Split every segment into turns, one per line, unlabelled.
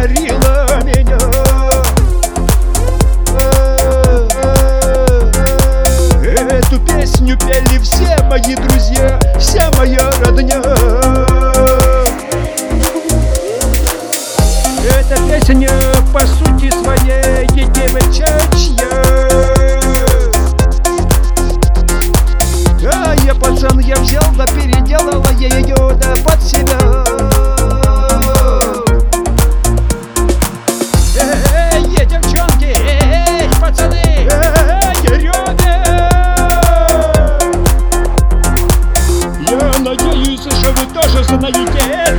покорила меня. Эту песню пели все мои друзья, вся моя родня. Эта песня по сути своей девчачья А я пацан, я взял, да переделал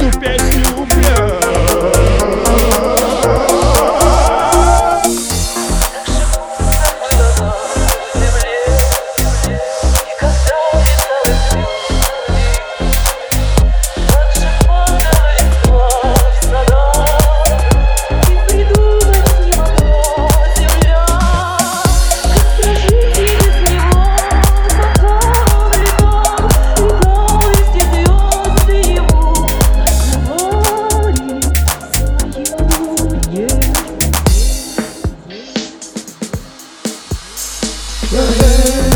tu pés Uhum.